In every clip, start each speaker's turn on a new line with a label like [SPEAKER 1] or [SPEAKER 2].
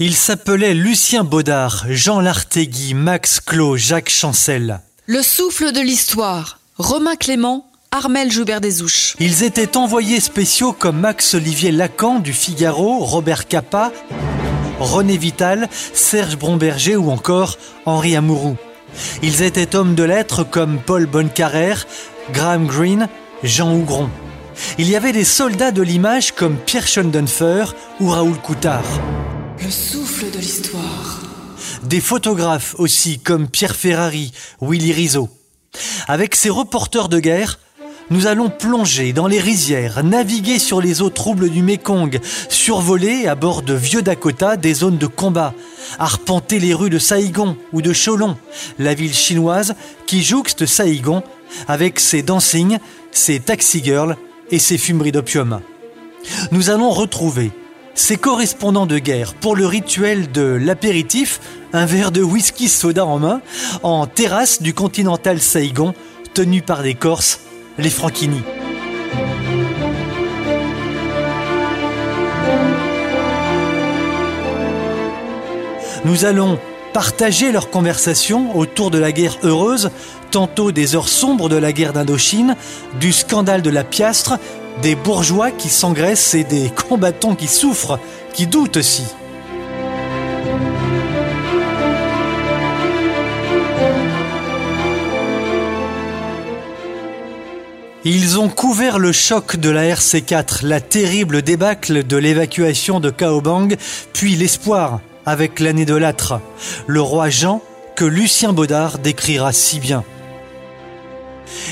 [SPEAKER 1] Ils s'appelaient Lucien Baudard, Jean Lartégui, Max Clos, Jacques Chancel.
[SPEAKER 2] Le souffle de l'histoire. Romain Clément, Armel Joubert des Ouches.
[SPEAKER 1] Ils étaient envoyés spéciaux comme Max-Olivier Lacan du Figaro, Robert Capa, René Vital, Serge Bromberger ou encore Henri Amouroux. Ils étaient hommes de lettres comme Paul Bonnecarrère, Graham Greene, Jean Hougron. Il y avait des soldats de l'image comme Pierre Schoendoenfer ou Raoul Coutard.
[SPEAKER 2] Le souffle de l'histoire.
[SPEAKER 1] Des photographes aussi comme Pierre Ferrari, Willy Rizzo. Avec ces reporters de guerre, nous allons plonger dans les rizières, naviguer sur les eaux troubles du Mékong, survoler à bord de vieux Dakota des zones de combat, arpenter les rues de Saïgon ou de Cholon, la ville chinoise qui jouxte Saïgon avec ses dancing, ses taxi girls et ses fumeries d'opium. Nous allons retrouver ses correspondants de guerre pour le rituel de l'apéritif, un verre de whisky soda en main, en terrasse du continental Saïgon, tenu par des Corses les Franchini. Nous allons partager leurs conversations autour de la guerre heureuse, tantôt des heures sombres de la guerre d'Indochine, du scandale de la piastre, des bourgeois qui s'engraissent et des combattants qui souffrent, qui doutent aussi. Ils ont couvert le choc de la RC4, la terrible débâcle de l'évacuation de Kaobang, puis l'espoir avec l'année de l'âtre, le roi Jean que Lucien Baudard décrira si bien.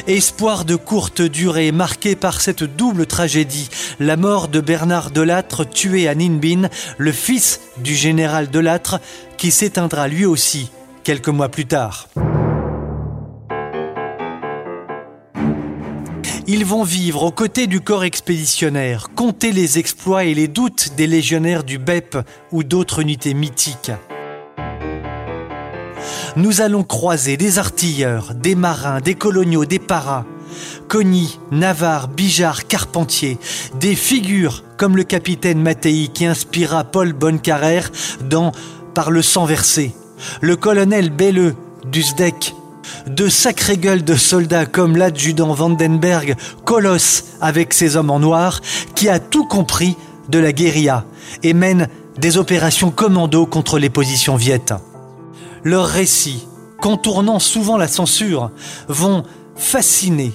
[SPEAKER 1] Espoir de courte durée marqué par cette double tragédie, la mort de Bernard Delattre tué à Ninbin, le fils du général Delattre qui s'éteindra lui aussi quelques mois plus tard. Ils vont vivre aux côtés du corps expéditionnaire, compter les exploits et les doutes des légionnaires du BEP ou d'autres unités mythiques. Nous allons croiser des artilleurs, des marins, des coloniaux, des paras, Cogny, Navarre, Bijard, Carpentier, des figures comme le capitaine Mattei qui inspira Paul Bonnecarrère dans Par le sang versé, le colonel Belleux du SDEC, de sacrées gueules de soldats comme l'adjudant Vandenberg, colosse avec ses hommes en noir, qui a tout compris de la guérilla et mène des opérations commando contre les positions viettes. Leurs récits, contournant souvent la censure, vont fasciner.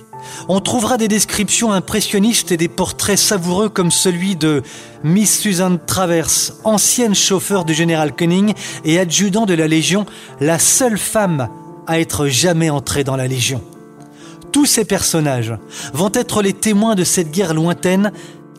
[SPEAKER 1] On trouvera des descriptions impressionnistes et des portraits savoureux comme celui de Miss Susan Travers, ancienne chauffeur du général Cunning et adjudant de la Légion, la seule femme à être jamais entré dans la Légion. Tous ces personnages vont être les témoins de cette guerre lointaine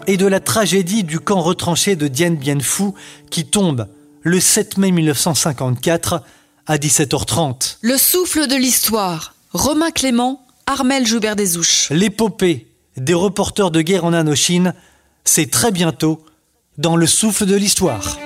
[SPEAKER 1] et de la tragédie du camp retranché de Dien Bien Phu qui tombe le 7 mai 1954 à 17h30.
[SPEAKER 2] Le souffle de l'histoire. Romain Clément, Armel Joubert des Ouches.
[SPEAKER 1] L'épopée des reporters de guerre en Indochine, c'est très bientôt dans le souffle de l'histoire.